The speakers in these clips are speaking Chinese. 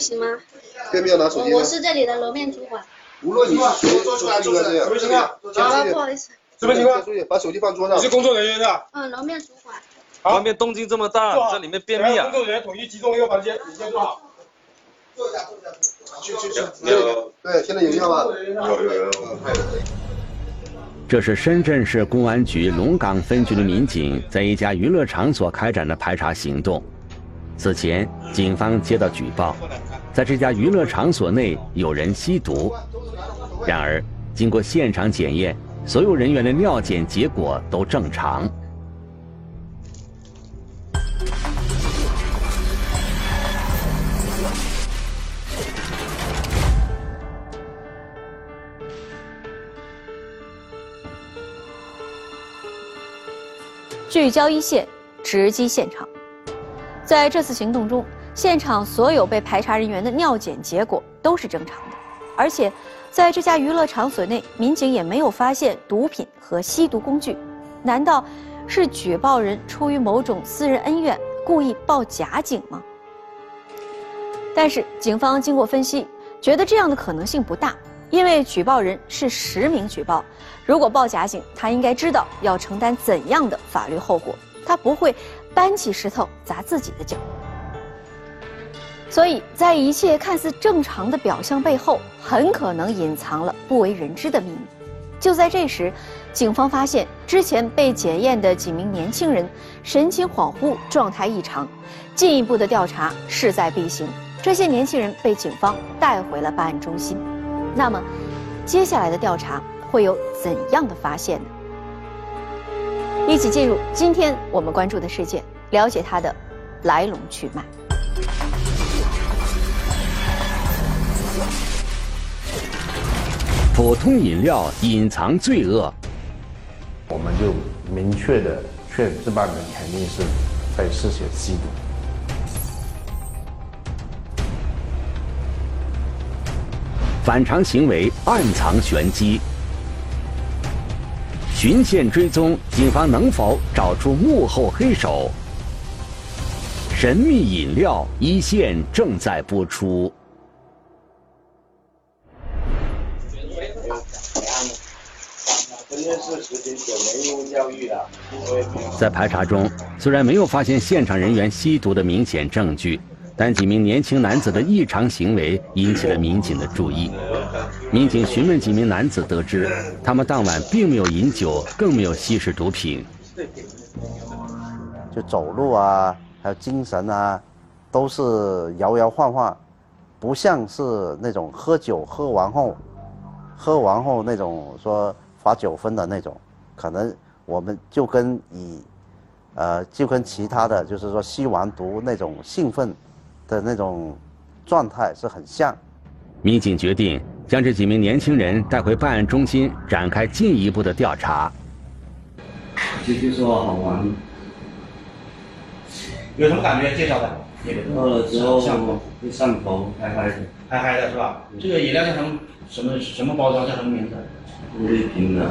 行吗？对面要拿手机我是这里的楼面主管。无论你是谁，都应该这样。什么情况？好了，不好意思。什么情况？把手机放桌上。你是工作人员是吧？嗯，楼面主管。旁边动静这么大，这里面便秘啊！工作人员统一集中一个房间，你先坐好。坐下，坐下。去去去。有。对，现在有效吗？有有有。这是深圳市公安局龙岗分局的民警在一家娱乐场所开展的排查行动。此前，警方接到举报，在这家娱乐场所内有人吸毒。然而，经过现场检验，所有人员的尿检结果都正常。聚焦一线，直击现场。在这次行动中，现场所有被排查人员的尿检结果都是正常的，而且在这家娱乐场所内，民警也没有发现毒品和吸毒工具。难道是举报人出于某种私人恩怨，故意报假警吗？但是警方经过分析，觉得这样的可能性不大，因为举报人是实名举报，如果报假警，他应该知道要承担怎样的法律后果，他不会。搬起石头砸自己的脚，所以在一切看似正常的表象背后，很可能隐藏了不为人知的秘密。就在这时，警方发现之前被检验的几名年轻人神情恍惚、状态异常，进一步的调查势在必行。这些年轻人被警方带回了办案中心。那么，接下来的调查会有怎样的发现呢？一起进入今天我们关注的事件，了解它的来龙去脉。普通饮料隐藏罪恶，我们就明确的确这帮人肯定是在涉嫌吸毒。反常行为暗藏玄机。循线追踪，警方能否找出幕后黑手？神秘饮料一线正在播出。在排查中，虽然没有发现现场人员吸毒的明显证据。但几名年轻男子的异常行为引起了民警的注意。民警询问几名男子，得知他们当晚并没有饮酒，更没有吸食毒品。就走路啊，还有精神啊，都是摇摇晃晃，不像是那种喝酒喝完后，喝完后那种说罚酒分的那种。可能我们就跟以，呃，就跟其他的就是说吸完毒那种兴奋。的那种状态是很像。民警决定将这几名年轻人带回办案中心，展开进一步的调查。就就说好玩，有什么感觉？介绍的。喝了之后会上头，嗨嗨的。嗨嗨的是吧？这个饮料叫什么？什么什么包装？叫什么名字？玻璃瓶的，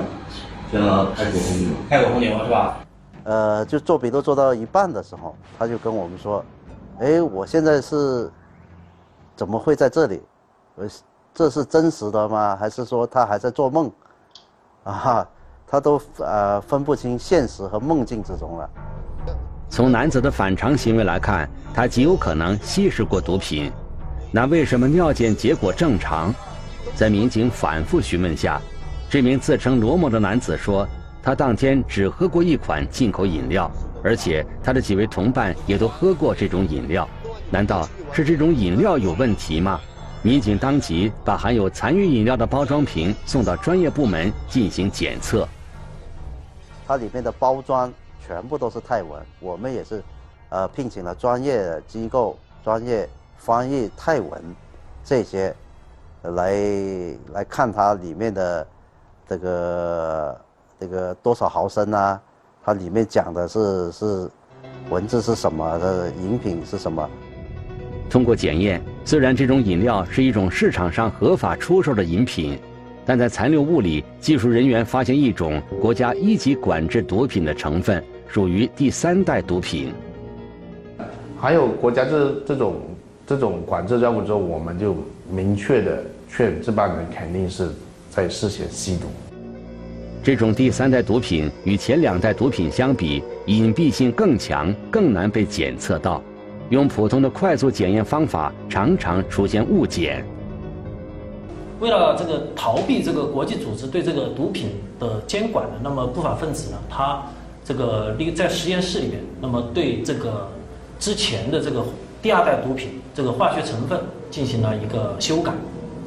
叫泰国红牛。泰国红牛是吧？呃，就做笔录做到一半的时候，他就跟我们说。哎，我现在是怎么会在这里？呃，这是真实的吗？还是说他还在做梦？啊，他都呃分不清现实和梦境之中了。从男子的反常行为来看，他极有可能吸食过毒品。那为什么尿检结果正常？在民警反复询问下，这名自称罗某的男子说，他当天只喝过一款进口饮料。而且他的几位同伴也都喝过这种饮料，难道是这种饮料有问题吗？民警当即把含有残余饮料的包装瓶送到专业部门进行检测。它里面的包装全部都是泰文，我们也是，呃，聘请了专业机构、专业翻译泰文这些，来来看它里面的这个这个多少毫升啊。它里面讲的是是文字是什么，它的饮品是什么。通过检验，虽然这种饮料是一种市场上合法出售的饮品，但在残留物里，技术人员发现一种国家一级管制毒品的成分，属于第三代毒品。还有国家这这种这种管制任务之后，我们就明确的确这帮人肯定是在事先吸毒。这种第三代毒品与前两代毒品相比，隐蔽性更强，更难被检测到。用普通的快速检验方法，常常出现误检。为了这个逃避这个国际组织对这个毒品的监管呢，那么不法分子呢，他这个利在实验室里面，那么对这个之前的这个第二代毒品这个化学成分进行了一个修改，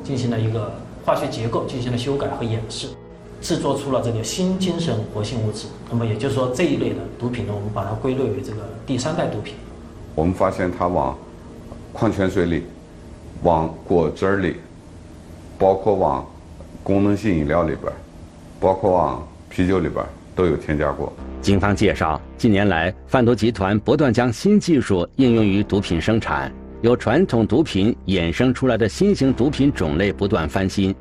进行了一个化学结构进行了修改和演示，制作出了这个新精神活性物质。那么也就是说，这一类的毒品呢，我们把它归类为这个第三代毒品。我们发现它往矿泉水里、往果汁里，包括往功能性饮料里边，包括往啤酒里边都有添加过。警方介绍，近年来贩毒集团不断将新技术应用于毒品生产，由传统毒品衍生出来的新型毒品种类不断翻新。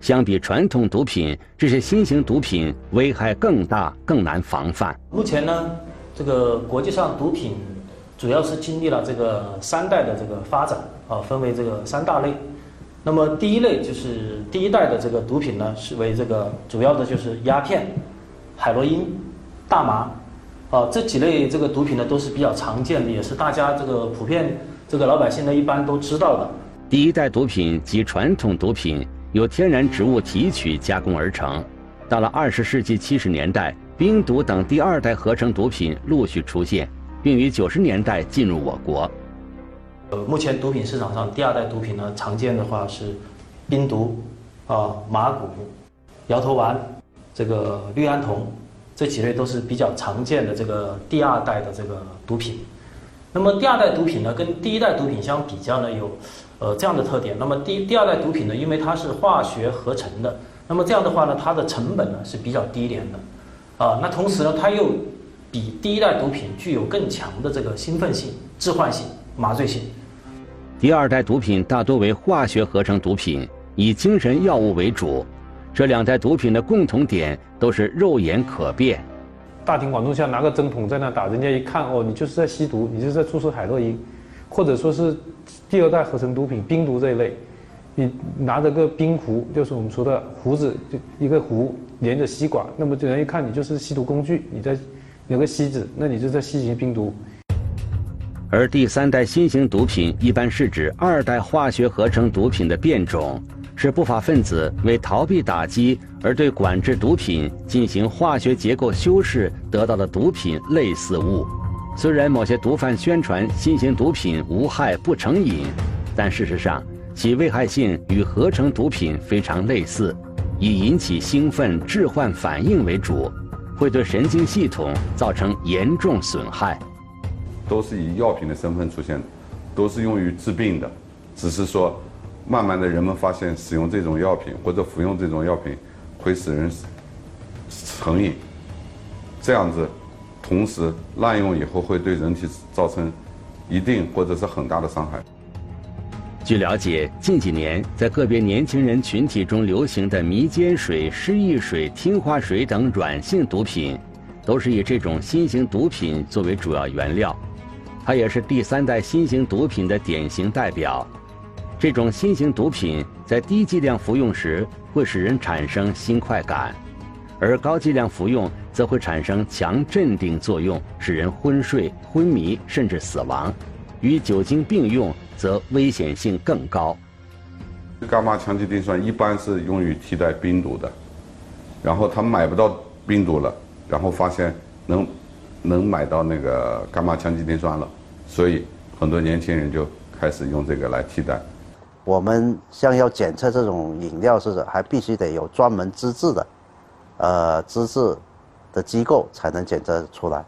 相比传统毒品，这些新型毒品危害更大，更难防范。目前呢，这个国际上毒品。主要是经历了这个三代的这个发展啊，分为这个三大类。那么第一类就是第一代的这个毒品呢，是为这个主要的就是鸦片、海洛因、大麻啊这几类这个毒品呢都是比较常见的，也是大家这个普遍这个老百姓呢一般都知道的。第一代毒品及传统毒品由天然植物提取加工而成。到了二十世纪七十年代，冰毒等第二代合成毒品陆续出现。并于九十年代进入我国。呃，目前毒品市场上第二代毒品呢，常见的话是冰毒、啊麻古、摇头丸、这个氯胺酮这几类都是比较常见的这个第二代的这个毒品。那么第二代毒品呢，跟第一代毒品相比较呢，有呃这样的特点。那么第第二代毒品呢，因为它是化学合成的，那么这样的话呢，它的成本呢是比较低廉的，啊，那同时呢，它又比第一代毒品具有更强的这个兴奋性、致幻性、麻醉性。第二代毒品大多为化学合成毒品，以精神药物为主。这两代毒品的共同点都是肉眼可辨。大庭广众下拿个针筒在那打，人家一看哦，你就是在吸毒，你就是在注射海洛因，或者说是第二代合成毒品冰毒这一类，你拿着个冰壶，就是我们说的壶子，就一个壶连着吸管，那么人一看你就是吸毒工具，你在。有个吸子，那你就在吸行冰毒。而第三代新型毒品一般是指二代化学合成毒品的变种，是不法分子为逃避打击而对管制毒品进行化学结构修饰得到的毒品类似物。虽然某些毒贩宣传新型毒品无害不成瘾，但事实上其危害性与合成毒品非常类似，以引起兴奋、致幻反应为主。会对神经系统造成严重损害，都是以药品的身份出现，都是用于治病的，只是说，慢慢的人们发现使用这种药品或者服用这种药品会使人成瘾，这样子，同时滥用以后会对人体造成一定或者是很大的伤害。据了解，近几年在个别年轻人群体中流行的迷奸水、失忆水、听话水等软性毒品，都是以这种新型毒品作为主要原料。它也是第三代新型毒品的典型代表。这种新型毒品在低剂量服用时会使人产生新快感，而高剂量服用则会产生强镇定作用，使人昏睡、昏迷甚至死亡。与酒精并用。则危险性更高。伽马羟基丁酸一般是用于替代冰毒的，然后他买不到冰毒了，然后发现能能买到那个伽马羟基丁酸了，所以很多年轻人就开始用这个来替代。我们像要检测这种饮料似的还必须得有专门资质的，呃，资质的机构才能检测出来。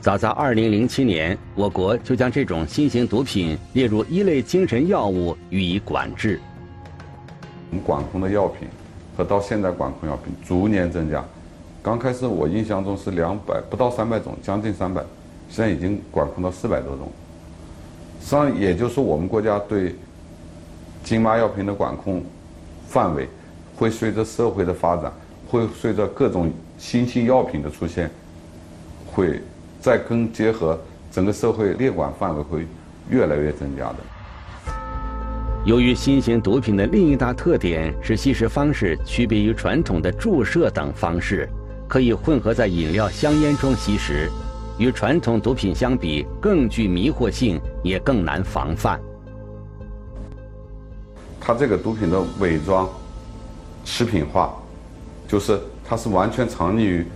早在2007年，我国就将这种新型毒品列入一类精神药物予以管制。我们管控的药品和到现在管控药品逐年增加。刚开始我印象中是两百不到三百种，将近三百。现在已经管控到四百多种。实际上，也就是说，我们国家对禁麻药品的管控范围，会随着社会的发展，会随着各种新型药品的出现，会再跟结合整个社会列管范围会越来越增加的。由于新型毒品的另一大特点是吸食方式区别于传统的注射等方式，可以混合在饮料、香烟中吸食，与传统毒品相比更具迷惑性，也更难防范。它这个毒品的伪装、食品化，就是它是完全藏匿于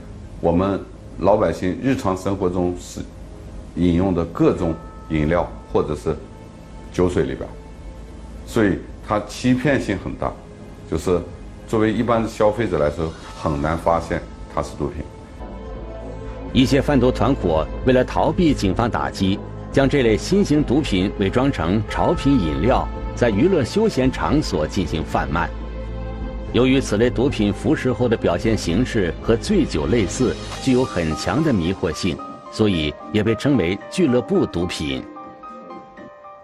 我们老百姓日常生活中是饮用的各种饮料或者是酒水里边。所以它欺骗性很大，就是作为一般的消费者来说，很难发现它是毒品。一些贩毒团伙为了逃避警方打击，将这类新型毒品伪装成潮品饮料，在娱乐休闲场所进行贩卖。由于此类毒品服食后的表现形式和醉酒类似，具有很强的迷惑性，所以也被称为俱乐部毒品。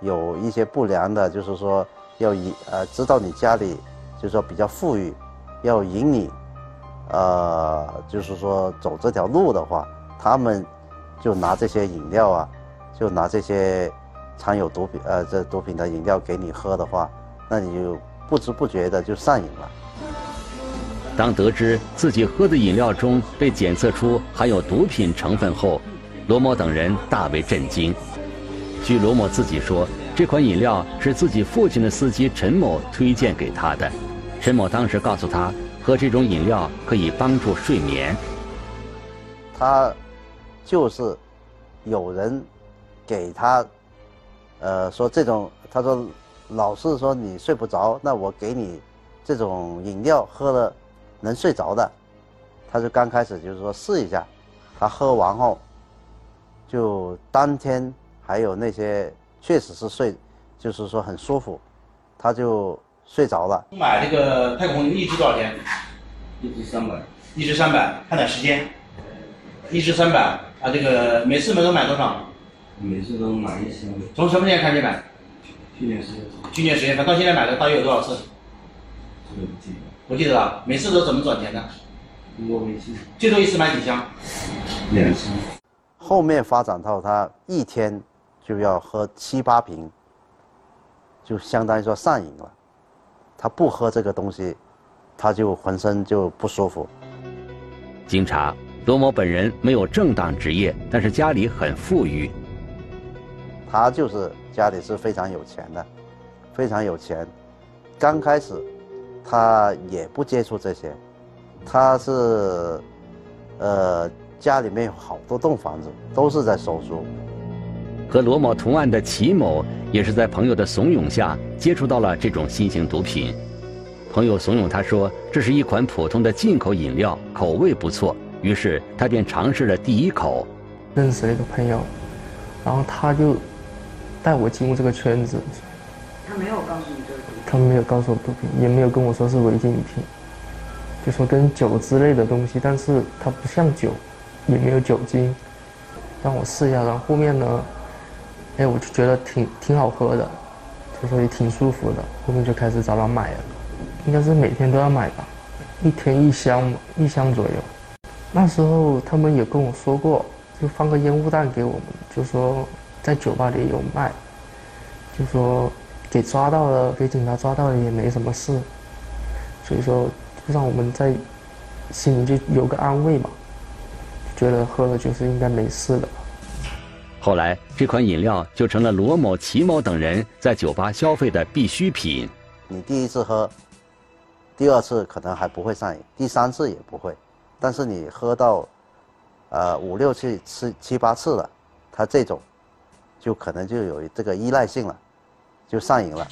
有一些不良的，就是说要引呃知道你家里就是说比较富裕，要引你呃就是说走这条路的话，他们就拿这些饮料啊，就拿这些藏有毒品呃这毒品的饮料给你喝的话，那你就不知不觉的就上瘾了。当得知自己喝的饮料中被检测出含有毒品成分后，罗某等人大为震惊。据罗某自己说，这款饮料是自己父亲的司机陈某推荐给他的。陈某当时告诉他，喝这种饮料可以帮助睡眠。他就是有人给他，呃，说这种，他说老是说你睡不着，那我给你这种饮料喝了能睡着的。他就刚开始就是说试一下，他喝完后就当天。还有那些确实是睡，就是说很舒服，他就睡着了。买这个太空一支多少钱？一支三百。一支三百，看点时间。一支三百啊，这个每次能都买多少？每次都买一箱。从什么时间开始买？去年十月份。去年十月份到现在买的大约有多少次？这个不记得。不记得了。每次都怎么转钱的？通过微信。最多一次买几箱？两箱。后面发展到他一天。就要喝七八瓶，就相当于说上瘾了。他不喝这个东西，他就浑身就不舒服。经查，罗某本人没有正当职业，但是家里很富裕。他就是家里是非常有钱的，非常有钱。刚开始，他也不接触这些，他是，呃，家里面有好多栋房子，都是在收租。和罗某同案的齐某也是在朋友的怂恿下接触到了这种新型毒品。朋友怂恿他说，这是一款普通的进口饮料，口味不错。于是他便尝试了第一口。认识了一个朋友，然后他就带我进入这个圈子。他没有告诉你这是毒品。他没有告诉我毒品，也没有跟我说是违禁品，就说跟酒之类的东西，但是它不像酒，也没有酒精，让我试一下。然后后面呢？哎，我就觉得挺挺好喝的，就说也挺舒服的，后面就开始找他买了，应该是每天都要买吧，一天一箱，一箱左右。那时候他们也跟我说过，就放个烟雾弹给我们，就说在酒吧里有卖，就说给抓到了，给警察抓到了也没什么事，所以说就让我们在心里就有个安慰嘛，觉得喝了就是应该没事的。后来，这款饮料就成了罗某、齐某等人在酒吧消费的必需品。你第一次喝，第二次可能还不会上瘾，第三次也不会，但是你喝到，呃五六次、七七八次了，它这种，就可能就有这个依赖性了，就上瘾了。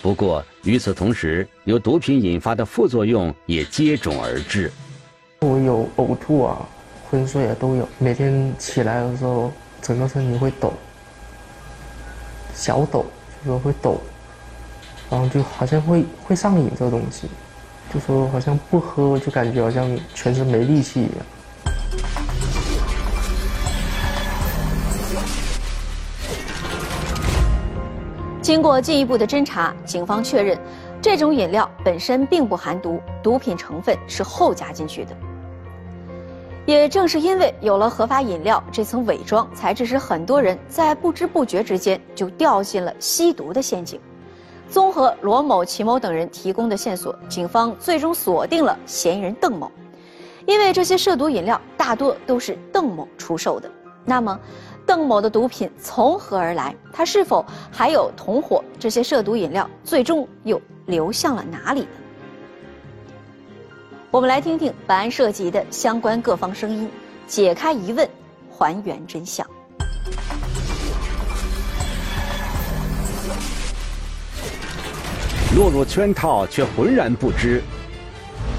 不过与此同时，由毒品引发的副作用也接踵而至。我有呕吐啊，昏睡啊都有，每天起来的时候。整个身体会抖，小抖，就说会抖，然后就好像会会上瘾这个东西，就说好像不喝就感觉好像全身没力气一样。经过进一步的侦查，警方确认，这种饮料本身并不含毒，毒品成分是后加进去的。也正是因为有了合法饮料这层伪装，才致使很多人在不知不觉之间就掉进了吸毒的陷阱。综合罗某、齐某等人提供的线索，警方最终锁定了嫌疑人邓某。因为这些涉毒饮料大多都是邓某出售的，那么，邓某的毒品从何而来？他是否还有同伙？这些涉毒饮料最终又流向了哪里呢？我们来听听本案涉及的相关各方声音，解开疑问，还原真相。落入圈套却浑然不知，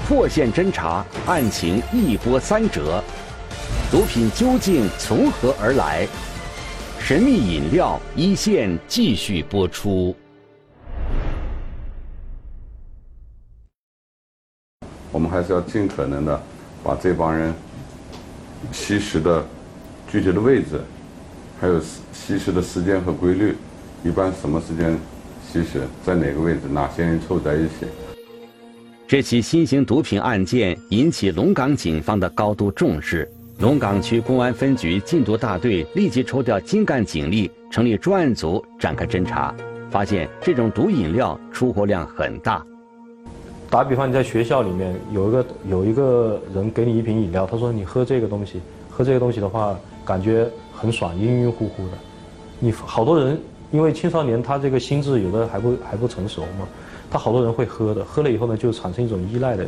破线侦查，案情一波三折，毒品究竟从何而来？神秘饮料一线继续播出。我们还是要尽可能的把这帮人吸食的具体的位置，还有吸食的时间和规律，一般什么时间吸食，在哪个位置，哪些人凑在一起。这起新型毒品案件引起龙岗警方的高度重视，龙岗区公安分局禁毒大队立即抽调精干警力，成立专案组展开侦查，发现这种毒饮料出货量很大。打比方，你在学校里面有一个有一个人给你一瓶饮料，他说你喝这个东西，喝这个东西的话感觉很爽，晕晕乎乎的。你好多人因为青少年他这个心智有的还不还不成熟嘛，他好多人会喝的，喝了以后呢就产生一种依赖的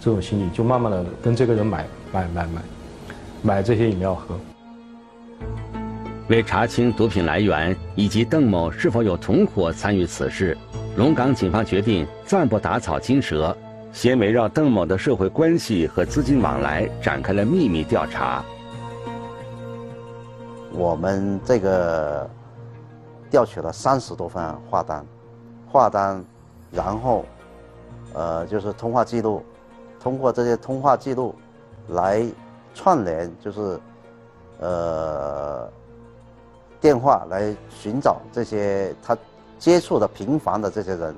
这种心理，就慢慢的跟这个人买买买买买这些饮料喝。为查清毒品来源以及邓某是否有同伙参与此事。龙岗警方决定暂不打草惊蛇，先围绕邓某的社会关系和资金往来展开了秘密调查。我们这个调取了三十多份话单，话单，然后，呃，就是通话记录，通过这些通话记录来串联，就是呃电话来寻找这些他。接触的频繁的这些人，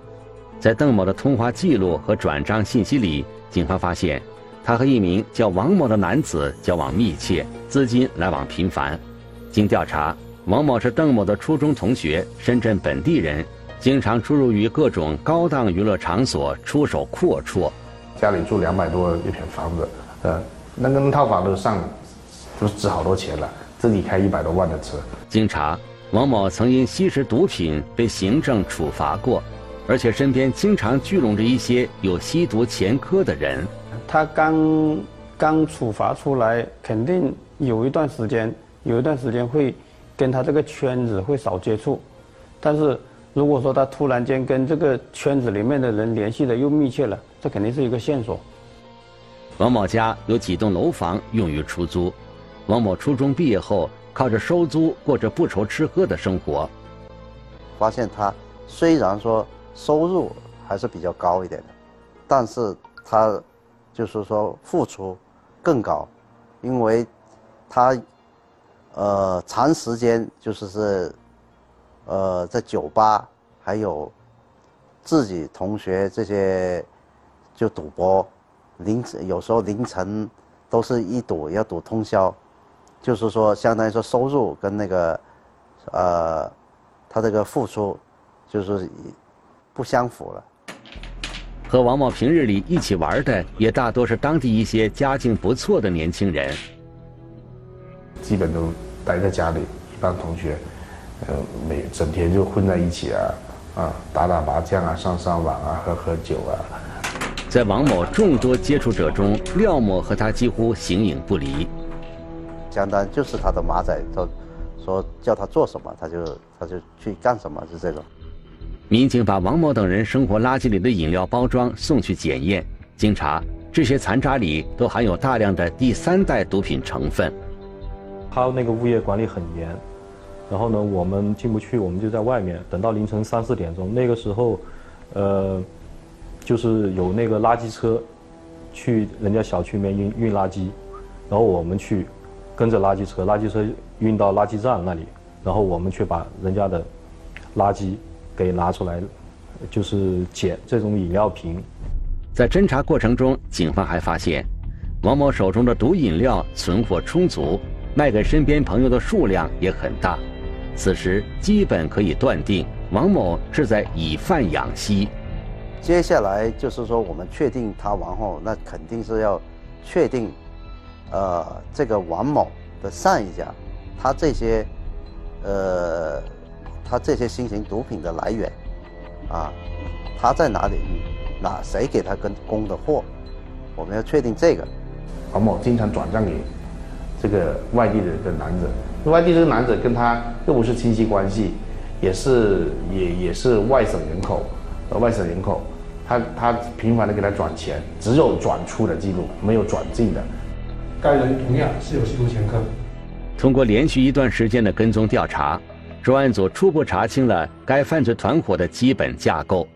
在邓某的通话记录和转账信息里，警方发现他和一名叫王某的男子交往密切，资金来往频繁。经调查，王某是邓某的初中同学，深圳本地人，经常出入于各种高档娱乐场所，出手阔绰。家里住两百多一平房子，呃，那那套房都上，都值好多钱了。自己开一百多万的车。经查。王某曾因吸食毒品被行政处罚过，而且身边经常聚拢着一些有吸毒前科的人。他刚刚处罚出来，肯定有一段时间，有一段时间会跟他这个圈子会少接触。但是如果说他突然间跟这个圈子里面的人联系的又密切了，这肯定是一个线索。王某家有几栋楼房用于出租。王某初中毕业后。靠着收租过着不愁吃喝的生活。发现他虽然说收入还是比较高一点的，但是他就是说付出更高，因为他呃长时间就是是呃在酒吧还有自己同学这些就赌博，凌晨有时候凌晨都是一赌要赌通宵。就是说，相当于说收入跟那个，呃，他这个付出，就是不相符了。和王某平日里一起玩的，也大多是当地一些家境不错的年轻人。基本都待在家里，一帮同学，呃，每整天就混在一起啊，啊，打打麻将啊，上上网啊，喝喝酒啊。在王某众多接触者中，廖某和他几乎形影不离。相当就是他的马仔，说说叫他做什么，他就他就去干什么，是这种。民警把王某等人生活垃圾里的饮料包装送去检验，经查，这些残渣里都含有大量的第三代毒品成分。他那个物业管理很严，然后呢，我们进不去，我们就在外面等到凌晨三四点钟。那个时候，呃，就是有那个垃圾车去人家小区里面运运垃圾，然后我们去。跟着垃圾车，垃圾车运到垃圾站那里，然后我们去把人家的垃圾给拿出来，就是捡这种饮料瓶。在侦查过程中，警方还发现，王某手中的毒饮料存货充足，卖给身边朋友的数量也很大。此时基本可以断定，王某是在以贩养吸。接下来就是说，我们确定他王后，那肯定是要确定，呃，这个王某的上一家，他这些，呃，他这些新型毒品的来源，啊，他在哪里，哪谁给他跟供的货，我们要确定这个。王某经常转账给这个外地的一个男子，外地这个男子跟他又不是亲戚关系，也是也也是外省人口，呃，外省人口。他他频繁的给他转钱，只有转出的记录，没有转进的。该人同样是有吸毒前科。通过连续一段时间的跟踪调查，专案组初步查清了该犯罪团伙的基本架构。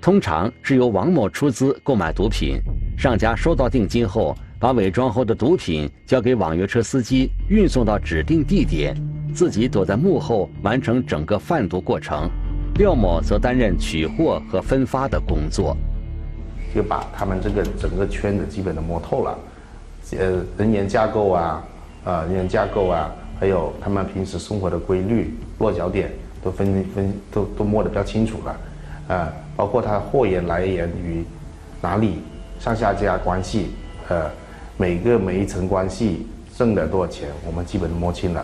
通常是由王某出资购买毒品，上家收到定金后，把伪装后的毒品交给网约车司机运送到指定地点，自己躲在幕后完成整个贩毒过程。廖某则担任取货和分发的工作，就把他们这个整个圈子基本都摸透了，呃，人员架构啊，啊，人员架构啊，还有他们平时生活的规律、落脚点都分分都都摸得比较清楚了，啊，包括他货源来源于哪里、上下家关系，呃，每个每一层关系挣了多少钱，我们基本都摸清了。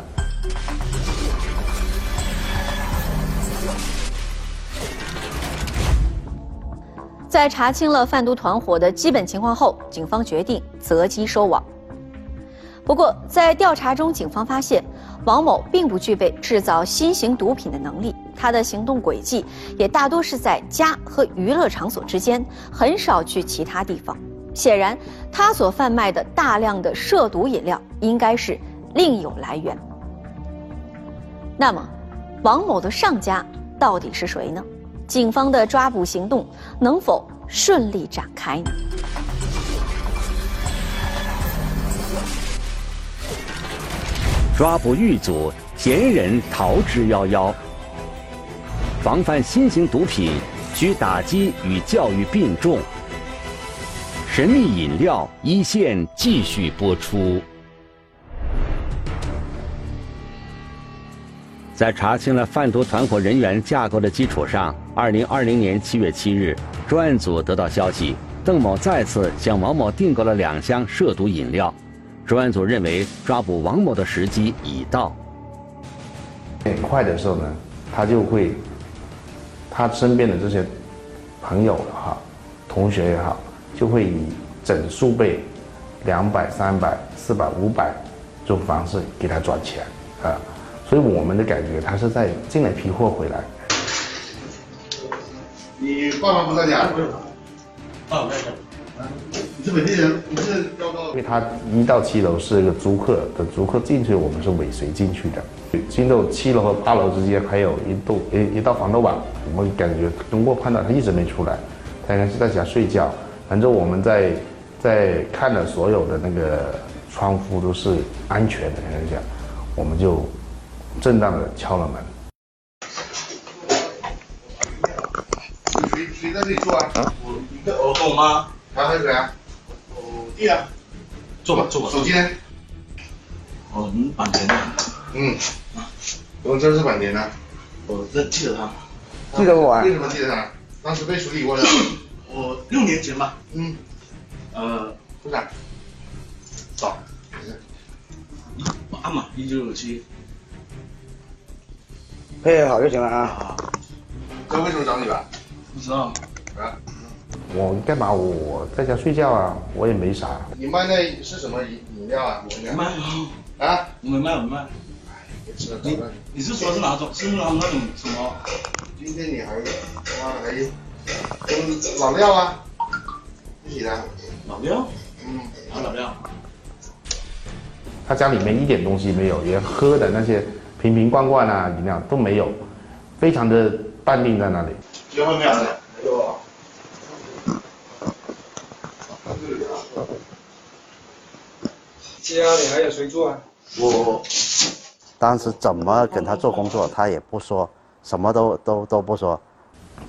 在查清了贩毒团伙的基本情况后，警方决定择机收网。不过，在调查中，警方发现王某并不具备制造新型毒品的能力，他的行动轨迹也大多是在家和娱乐场所之间，很少去其他地方。显然，他所贩卖的大量的涉毒饮料应该是另有来源。那么，王某的上家到底是谁呢？警方的抓捕行动能否顺利展开？抓捕遇阻，嫌疑人逃之夭夭。防范新型毒品需打击与教育并重。神秘饮料一线继续播出。在查清了贩毒团伙人员架构的基础上，二零二零年七月七日，专案组得到消息，邓某再次向王某订购了两箱涉毒饮料。专案组认为，抓捕王某的时机已到。很快的时候呢，他就会，他身边的这些朋友哈，同学也好，就会以整数倍，两百、三百、四百、五百这种方式给他转钱啊。所以我们的感觉，他是在进来批货回来。你爸妈不在家？爸爸在家。你是本地人？你是要到？因为他一到七楼是一个租客的租客进去，我们是尾随进去的。进到七楼和八楼之间还有一栋一一道防盗网，我们感觉通过判断他一直没出来，他应该是在家睡觉。反正我们在在看了所有的那个窗户都是安全的情况下，我们就。正当的敲了门。谁谁在这里坐啊？我一个我跟我妈。还有谁啊？我弟啊。坐吧坐吧。手机呢？哦，坂田的。嗯。怎么真是坂田的？我这记得他。记得我啊？为什么记得他？当时被处理过的。我 六年前吧。嗯。呃，多少？找。八嘛，一九九七。配合好就行了啊！哥为什么找你了？不知道。啊？我干嘛？我在家睡觉啊，我也没啥。你卖那是什么饮饮料啊？我卖啊？我没卖，我没卖。你你是说是哪种？是那那种什么？今天你还妈还跟老廖啊？一起的。老廖？嗯，哪老廖？他家里面一点东西没有，连喝的那些。瓶瓶罐罐啊，饮料都没有，非常的淡定在那里。结婚没有？没有。家里还有谁住啊？我。当时怎么跟他做工作，他也不说什么都都都不说。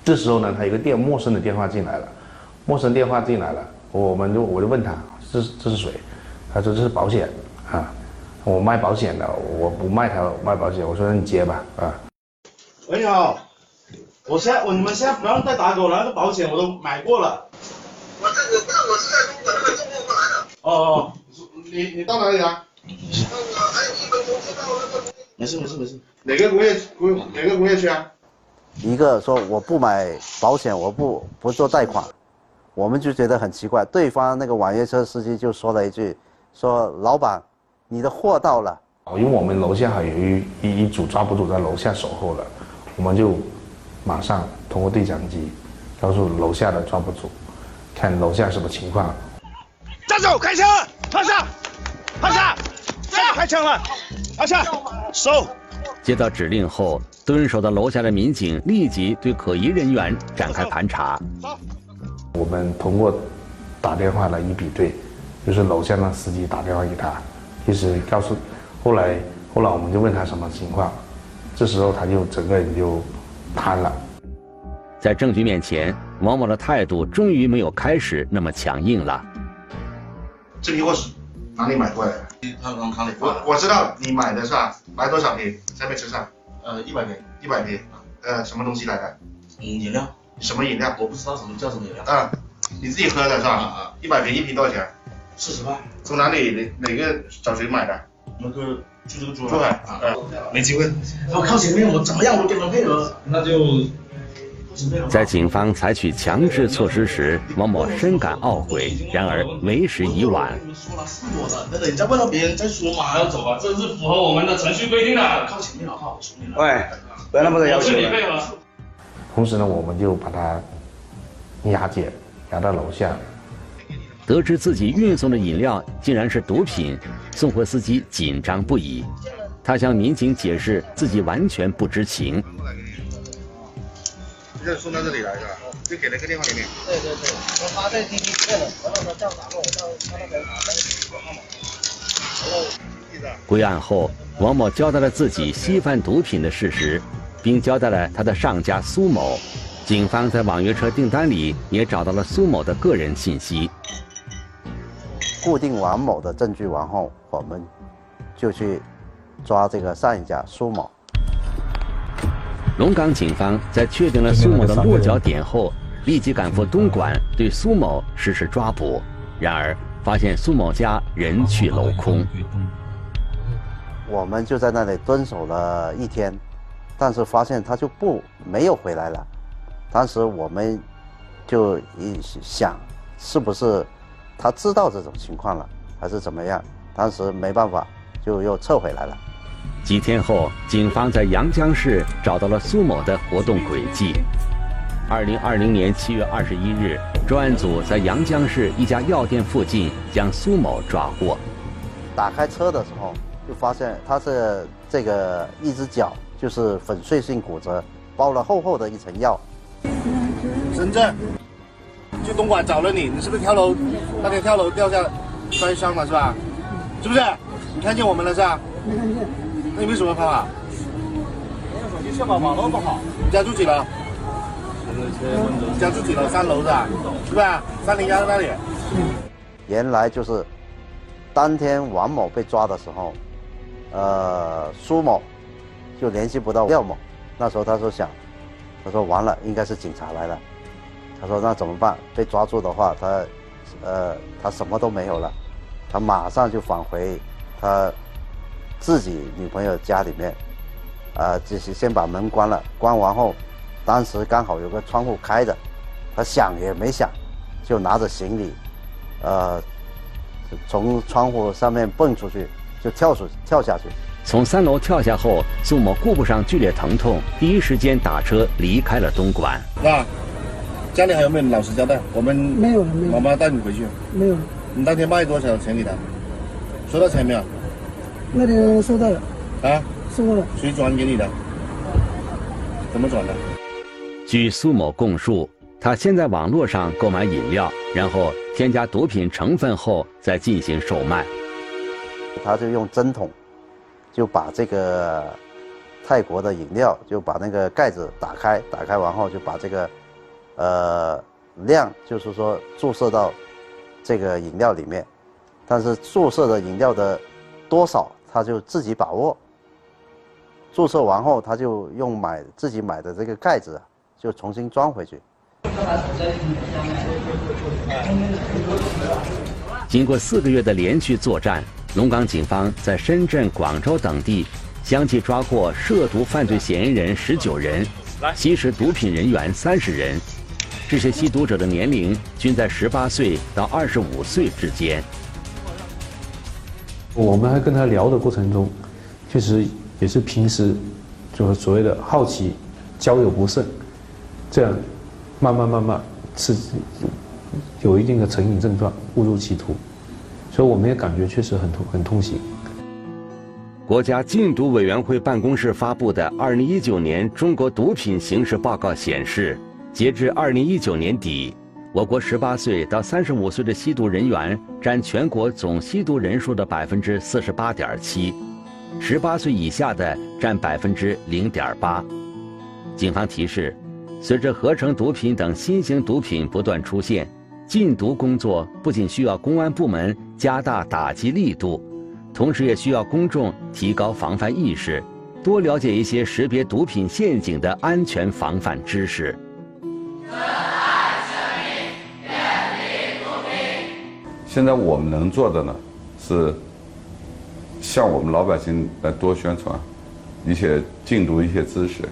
这时候呢，他有个电陌生的电话进来了，陌生电话进来了，我们就我就问他这是这是谁？他说这是保险啊，我卖保险的，我不卖他卖保险。我说你接吧啊。喂，你好，我现在我你们现在不让再打给我了，那个保险我都买过了。我这我不是我是在中国那个中国过来的。哦哦，你你到哪里啊？没事没事没事。哪个工业工哪个工业区啊？一个说我不买保险，我不不做贷款，我们就觉得很奇怪。对方那个网约车司机就说了一句，说老板，你的货到了。因为我们楼下还有一一一组抓捕组在楼下守候了，我们就马上通过对讲机告诉楼下的抓捕组，看楼下什么情况。站住！开枪！趴下！趴下！下开枪了！趴下！收。接到指令后，蹲守在楼下的民警立即对可疑人员展开盘查。我们通过打电话来一比对，就是楼下那司机打电话给他，就是告诉，后来后来我们就问他什么情况，这时候他就整个人就瘫了。在证据面前，王某的态度终于没有开始那么强硬了。这批货是哪里买过来的？他从厂里我我知道你买的是吧？买多少瓶？在没车上？呃，一百瓶。一百瓶。呃，什么东西来的？嗯，饮料。什么饮料？我不知道什么叫什么饮料。啊，你自己喝的是吧？啊一百瓶一瓶多少钱？四十万。从哪里哪哪个找谁买的？那个就这个珠珠海。啊，没机会。我靠前面，我怎么样我都跟他配合。那就。在警方采取强制措施时，王某深感懊悔，然而为时已晚。说了是我的，那等你再问到别人再说嘛，还要走啊，这是符合我们的程序规定的。靠前面好不好？喂，不要那么多要求。同时呢，我们就把他押解，押到楼下。得知自己运送的饮料竟然是毒品，送货司机紧张不已。他向民警解释自己完全不知情。就送到这里来是吧？就给了个电话给你。对对对，我发在滴滴对了，我到时候叫打过，我到他那。归案后，王某交代了自己吸贩毒品的事实，并交代了他的上家苏某。警方在网约车订单里也找到了苏某的个人信息。固定王某的证据完后，我们就去抓这个上一家苏某。龙岗警方在确定了苏某的落脚点后，立即赶赴东莞对苏某实施抓捕。然而，发现苏某家人去楼空。我们就在那里蹲守了一天，但是发现他就不没有回来了。当时我们就一想，是不是他知道这种情况了，还是怎么样？当时没办法，就又撤回来了。几天后，警方在阳江市找到了苏某的活动轨迹。二零二零年七月二十一日，专案组在阳江市一家药店附近将苏某抓获。打开车的时候，就发现他是这个一只脚就是粉碎性骨折，包了厚厚的一层药。深圳，去东莞找了你，你是不是跳楼？那天跳楼掉下摔伤了是吧？是不是？你看见我们了是吧？没看见。那你为什么跑啊？网络不好。你家住几楼？你家住几楼？三楼是吧？是吧？三零幺那里。原来就是当天王某被抓的时候，呃，苏某就联系不到廖某。那时候他说想，他说完了，应该是警察来了。他说那怎么办？被抓住的话，他呃他什么都没有了，他马上就返回他自己女朋友家里面，啊，就是先把门关了，关完后，当时刚好有个窗户开着，他想也没想，就拿着行李，呃，从窗户上面蹦出去，就跳出跳下去。从三楼跳下后，苏某顾不上剧烈疼痛，第一时间打车离开了东莞。那家里还有没有老实交代？我们没有了，没有。妈妈带你回去。没有了。你当天卖多少钱给他？收到钱没有？那天收到了。啊？收到了。谁转给你的？怎么转的？据苏某供述，他先在网络上购买饮料，然后添加毒品成分后再进行售卖。他就用针筒，就把这个泰国的饮料，就把那个盖子打开，打开完后就把这个呃量，就是说注射到这个饮料里面，但是注射的饮料的多少他就自己把握。注射完后，他就用买自己买的这个盖子，就重新装回去。经过四个月的连续作战，龙岗警方在深圳、广州等地相继抓获涉毒犯罪嫌疑人十九人，吸食毒品人员三十人。这些吸毒者的年龄均在十八岁到二十五岁之间。我们还跟他聊的过程中，确实也是平时就是所谓的好奇、交友不慎，这样慢慢慢慢是有一定的成瘾症状，误入歧途，所以我们也感觉确实很痛很痛心。国家禁毒委员会办公室发布的《二零一九年中国毒品形势报告》显示，截至二零一九年底，我国十八岁到三十五岁的吸毒人员占全国总吸毒人数的百分之四十八点七，十八岁以下的占百分之零点八。警方提示，随着合成毒品等新型毒品不断出现，禁毒工作不仅需要公安部门加大打击力度。同时，也需要公众提高防范意识，多了解一些识别毒品陷阱的安全防范知识。现在我们能做的呢，是向我们老百姓来多宣传一些禁毒一些知识，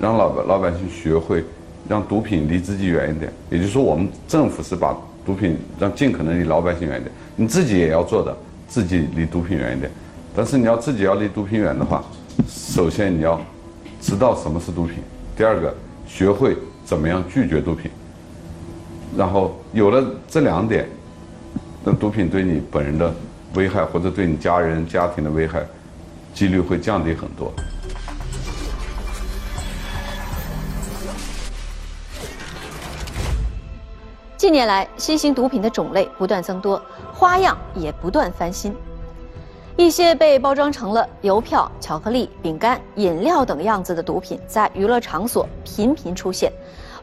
让老百老百姓学会让毒品离自己远一点。也就是说，我们政府是把毒品让尽可能离老百姓远一点，你自己也要做的。自己离毒品远一点，但是你要自己要离毒品远的话，首先你要知道什么是毒品，第二个学会怎么样拒绝毒品，然后有了这两点，那毒品对你本人的危害或者对你家人家庭的危害，几率会降低很多。近年来，新型毒品的种类不断增多，花样也不断翻新。一些被包装成了邮票、巧克力、饼干、饮料等样子的毒品，在娱乐场所频频出现。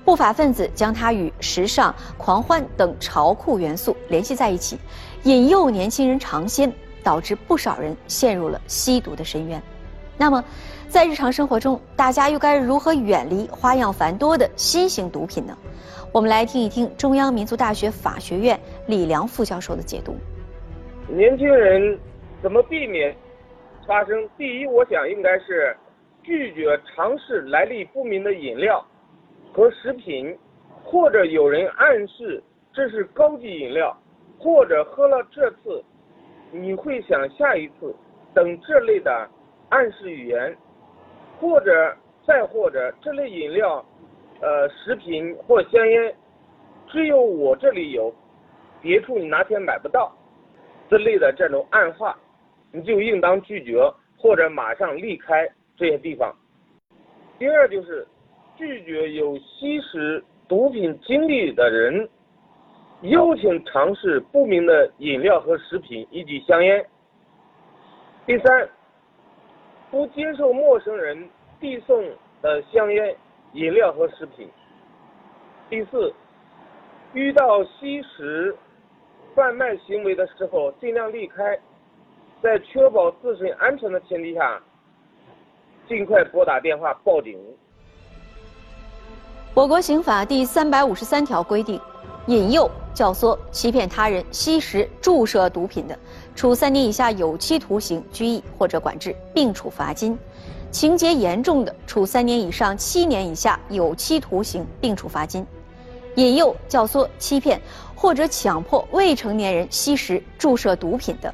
不法分子将它与时尚、狂欢等潮酷元素联系在一起，引诱年轻人尝鲜，导致不少人陷入了吸毒的深渊。那么，在日常生活中，大家又该如何远离花样繁多的新型毒品呢？我们来听一听中央民族大学法学院李良副教授的解读。年轻人怎么避免发生？第一，我想应该是拒绝尝试来历不明的饮料和食品，或者有人暗示这是高级饮料，或者喝了这次你会想下一次等这类的暗示语言，或者再或者这类饮料。呃，食品或香烟，只有我这里有，别处你哪天买不到，之类的这种暗话，你就应当拒绝或者马上离开这些地方。第二就是拒绝有吸食毒品经历的人邀请尝试不明的饮料和食品以及香烟。第三，不接受陌生人递送的香烟。饮料和食品。第四，遇到吸食、贩卖行为的时候，尽量离开，在确保自身安全的前提下，尽快拨打电话报警。我国刑法第三百五十三条规定，引诱、教唆、欺骗他人吸食、注射毒品的，处三年以下有期徒刑、拘役或者管制，并处罚金。情节严重的，处三年以上七年以下有期徒刑，并处罚金；引诱、教唆、欺骗或者强迫未成年人吸食、注射毒品的，